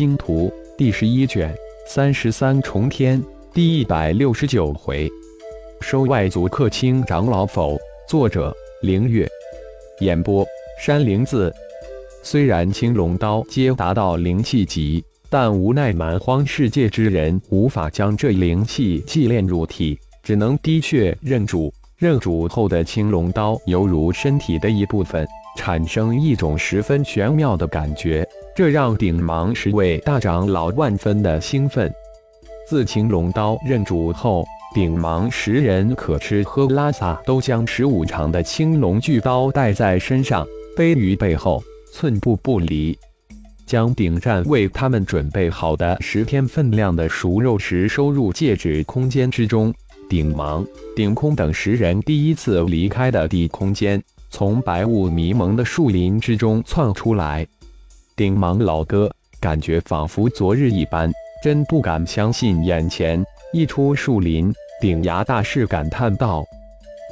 星图》第十一卷三十三重天第一百六十九回，收外族客卿长老否？作者：凌月，演播：山灵子。虽然青龙刀皆达到灵气级，但无奈蛮荒世界之人无法将这灵气祭炼入体，只能滴血认主。认主后的青龙刀犹如身体的一部分，产生一种十分玄妙的感觉，这让顶芒十位大长老万分的兴奋。自青龙刀认主后，顶芒十人可吃喝拉撒都将十五长的青龙巨刀带在身上，背于背后。寸步不离，将顶战为他们准备好的十天分量的熟肉食收入戒指空间之中。顶芒、顶空等十人第一次离开的地空间，从白雾迷蒙的树林之中窜出来。顶芒老哥，感觉仿佛昨日一般，真不敢相信眼前。一出树林，顶牙大师感叹道：“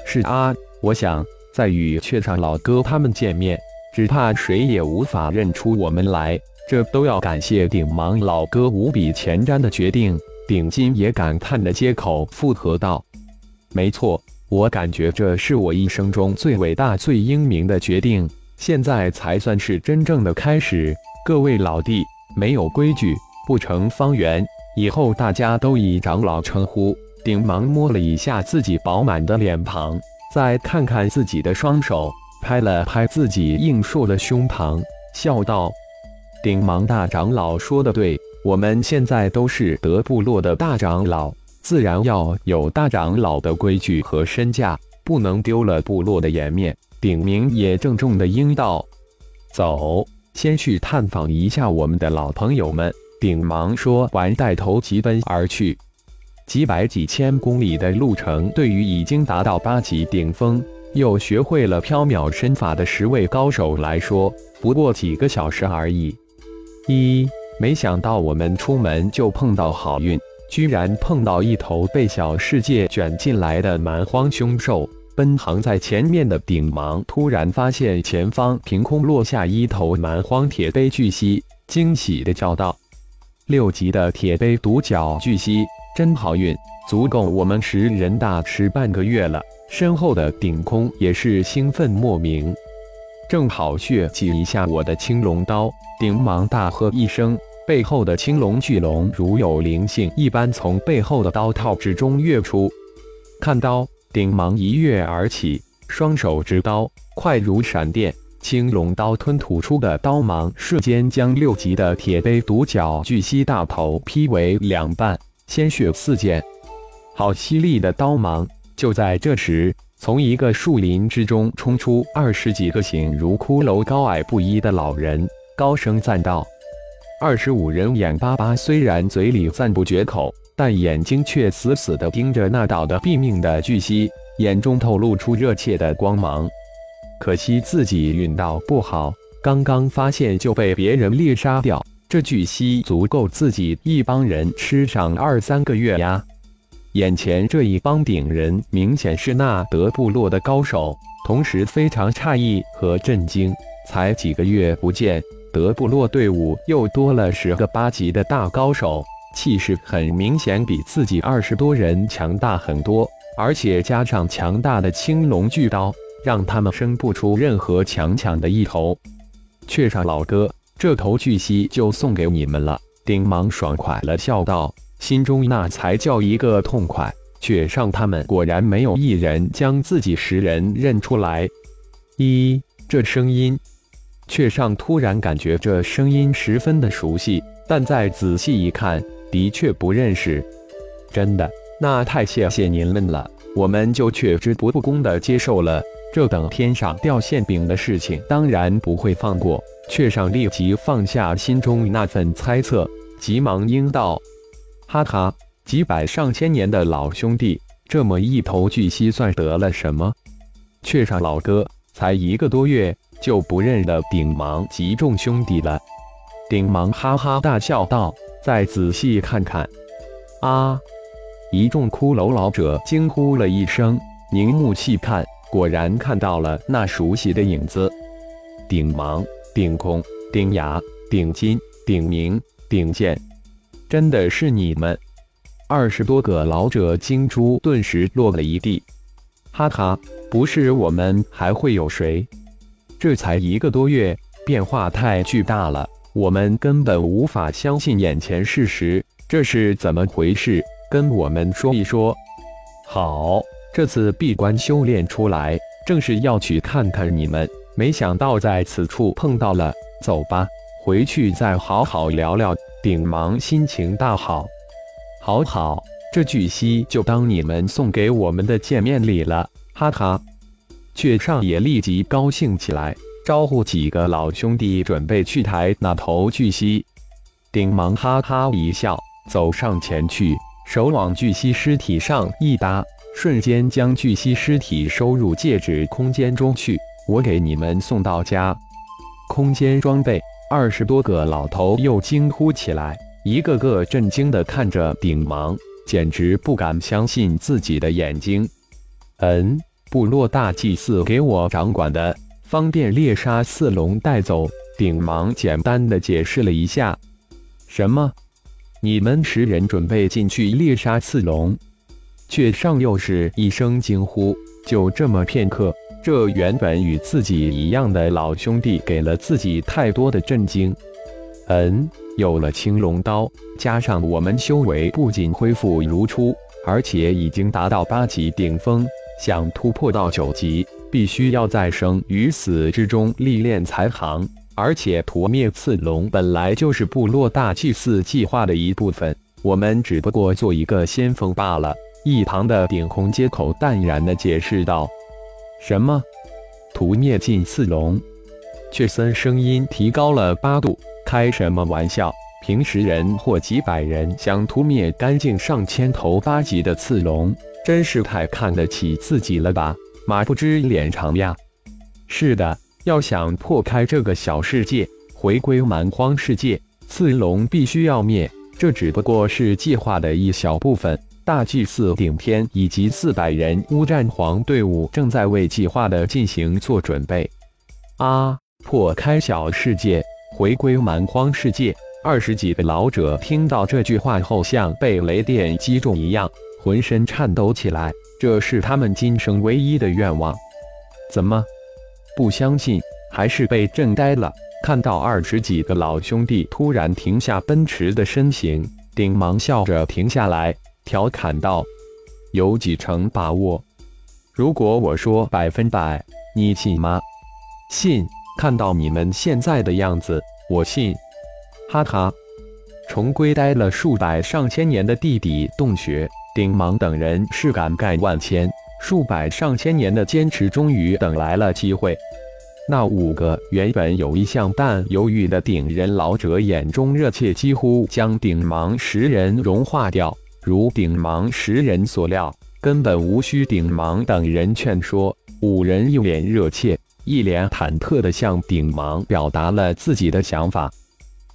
是啊，我想再与雀上老哥他们见面。”只怕谁也无法认出我们来，这都要感谢顶芒老哥无比前瞻的决定。顶金也感叹的接口附和道：“没错，我感觉这是我一生中最伟大、最英明的决定。现在才算是真正的开始。各位老弟，没有规矩不成方圆，以后大家都以长老称呼。”顶芒摸了一下自己饱满的脸庞，再看看自己的双手。拍了拍自己硬硕的胸膛，笑道：“顶芒大长老说的对，我们现在都是德部落的大长老，自然要有大长老的规矩和身价，不能丢了部落的颜面。”鼎明也郑重的应道：“走，先去探访一下我们的老朋友们。”鼎忙说完，带头疾奔而去。几百几千公里的路程，对于已经达到八级顶峰。又学会了飘渺身法的十位高手来说，不过几个小时而已。一没想到我们出门就碰到好运，居然碰到一头被小世界卷进来的蛮荒凶兽。奔航在前面的顶芒突然发现前方凭空落下一头蛮荒铁背巨蜥，惊喜的叫道：“六级的铁背独角巨蜥，真好运，足够我们十人大吃半个月了。”身后的顶空也是兴奋莫名，正好血祭一下我的青龙刀。顶芒大喝一声，背后的青龙巨龙如有灵性一般从背后的刀套之中跃出。看刀，顶芒一跃而起，双手执刀，快如闪电。青龙刀吞吐出的刀芒瞬间将六级的铁背独角巨蜥大头劈为两半，鲜血四溅。好犀利的刀芒！就在这时，从一个树林之中冲出二十几个形如骷髅、高矮不一的老人，高声赞道：“二十五人眼巴巴，虽然嘴里赞不绝口，但眼睛却死死地盯着那倒的毙命的巨蜥，眼中透露出热切的光芒。可惜自己运道不好，刚刚发现就被别人猎杀掉。这巨蜥足够自己一帮人吃上二三个月呀！”眼前这一帮顶人明显是纳德部落的高手，同时非常诧异和震惊。才几个月不见，德部落队伍又多了十个八级的大高手，气势很明显比自己二十多人强大很多。而且加上强大的青龙巨刀，让他们生不出任何强抢的一头。雀上老哥，这头巨蜥就送给你们了。顶芒爽快了笑道。心中那才叫一个痛快！却上他们果然没有一人将自己十人认出来。一，这声音，却上突然感觉这声音十分的熟悉，但再仔细一看，的确不认识。真的，那太谢谢您们了，我们就却之不恭的接受了。这等天上掉馅饼的事情，当然不会放过。却上立即放下心中那份猜测，急忙应道。哈哈，几百上千年的老兄弟，这么一头巨蜥算得了什么？雀上老哥才一个多月就不认得顶芒及众兄弟了。顶芒哈哈大笑道：“再仔细看看。”啊！一众骷髅老者惊呼了一声，凝目细看，果然看到了那熟悉的影子：顶芒、顶空、顶牙、顶金、顶明。顶剑，真的是你们？二十多个老者金珠顿时落了一地。哈哈，不是我们还会有谁？这才一个多月，变化太巨大了，我们根本无法相信眼前事实。这是怎么回事？跟我们说一说。好，这次闭关修炼出来，正是要去看看你们。没想到在此处碰到了，走吧，回去再好好聊聊。顶芒心情大好，好好，这巨蜥就当你们送给我们的见面礼了，哈哈。雀上也立即高兴起来，招呼几个老兄弟准备去抬那头巨蜥。顶芒哈哈一笑，走上前去，手往巨蜥尸体上一搭，瞬间将巨蜥尸体收入戒指空间中去。我给你们送到家，空间装备。二十多个老头又惊呼起来，一个个震惊地看着顶芒，简直不敢相信自己的眼睛。嗯，部落大祭司给我掌管的，方便猎杀四龙带走。顶芒简单的解释了一下。什么？你们十人准备进去猎杀四龙？却上又是一声惊呼。就这么片刻。这原本与自己一样的老兄弟给了自己太多的震惊。嗯，有了青龙刀，加上我们修为不仅恢复如初，而且已经达到八级顶峰，想突破到九级，必须要在生与死之中历练才行。而且屠灭刺龙本来就是部落大祭祀计划的一部分，我们只不过做一个先锋罢了。一旁的顶红接口淡然地解释道。什么？屠灭尽刺龙？却森声音提高了八度。开什么玩笑？平时人或几百人想屠灭干净上千头八级的刺龙，真是太看得起自己了吧？马不知脸长呀！是的，要想破开这个小世界，回归蛮荒世界，刺龙必须要灭。这只不过是计划的一小部分。大祭司顶天以及四百人乌战皇队伍正在为计划的进行做准备。啊！破开小世界，回归蛮荒世界。二十几个老者听到这句话后，像被雷电击中一样，浑身颤抖起来。这是他们今生唯一的愿望。怎么？不相信？还是被震呆了？看到二十几个老兄弟突然停下奔驰的身形，顶忙笑着停下来。调侃道：“有几成把握？如果我说百分百，你信吗？信？看到你们现在的样子，我信。哈哈！重归待了数百上千年的地底洞穴，顶芒等人是感慨万千。数百上千年的坚持，终于等来了机会。那五个原本有一项但犹豫的顶人老者眼中热切，几乎将顶芒十人融化掉。”如顶芒十人所料，根本无需顶芒等人劝说，五人一脸热切、一脸忐忑地向顶芒表达了自己的想法。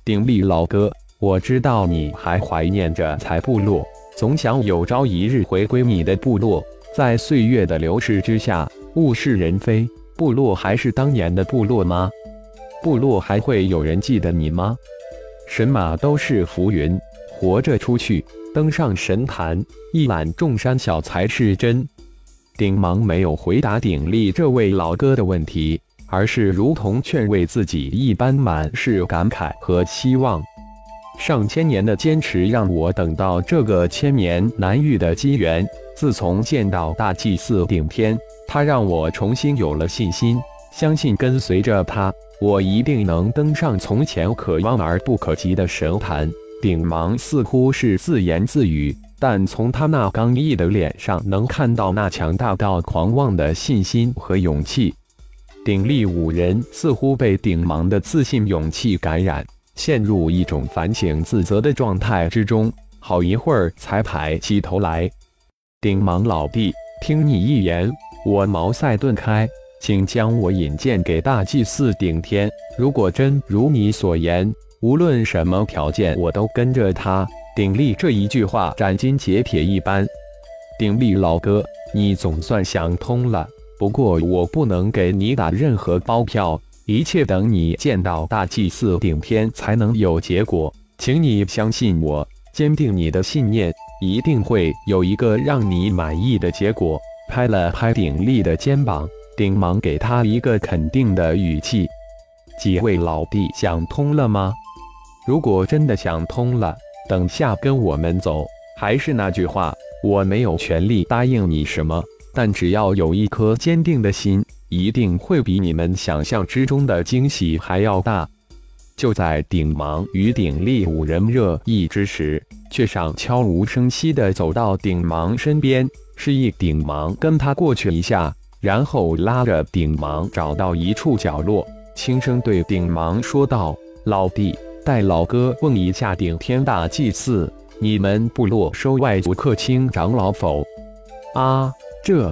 鼎力老哥，我知道你还怀念着财部落，总想有朝一日回归你的部落。在岁月的流逝之下，物是人非，部落还是当年的部落吗？部落还会有人记得你吗？神马都是浮云，活着出去。登上神坛，一览众山小才是真。顶芒没有回答鼎力这位老哥的问题，而是如同劝慰自己一般，满是感慨和希望。上千年的坚持，让我等到这个千年难遇的机缘。自从见到大祭司顶天，他让我重新有了信心，相信跟随着他，我一定能登上从前可望而不可及的神坛。顶芒似乎是自言自语，但从他那刚毅的脸上能看到那强大到狂妄的信心和勇气。鼎力五人似乎被顶芒的自信勇气感染，陷入一种反省自责的状态之中，好一会儿才抬起头来。顶芒老弟，听你一言，我茅塞顿开，请将我引荐给大祭司顶天。如果真如你所言。无论什么条件，我都跟着他。鼎力这一句话斩钉截铁一般。鼎力老哥，你总算想通了。不过我不能给你打任何包票，一切等你见到大祭司顶天才能有结果。请你相信我，坚定你的信念，一定会有一个让你满意的结果。拍了拍鼎力的肩膀，顶忙给他一个肯定的语气。几位老弟想通了吗？如果真的想通了，等下跟我们走。还是那句话，我没有权利答应你什么，但只要有一颗坚定的心，一定会比你们想象之中的惊喜还要大。就在顶芒与鼎力五人热议之时，却上悄无声息地走到顶芒身边，示意顶芒跟他过去一下，然后拉着顶芒找到一处角落，轻声对顶芒说道：“老弟，带老哥问一下顶天大祭祀，你们部落收外族客卿长老否？”啊，这……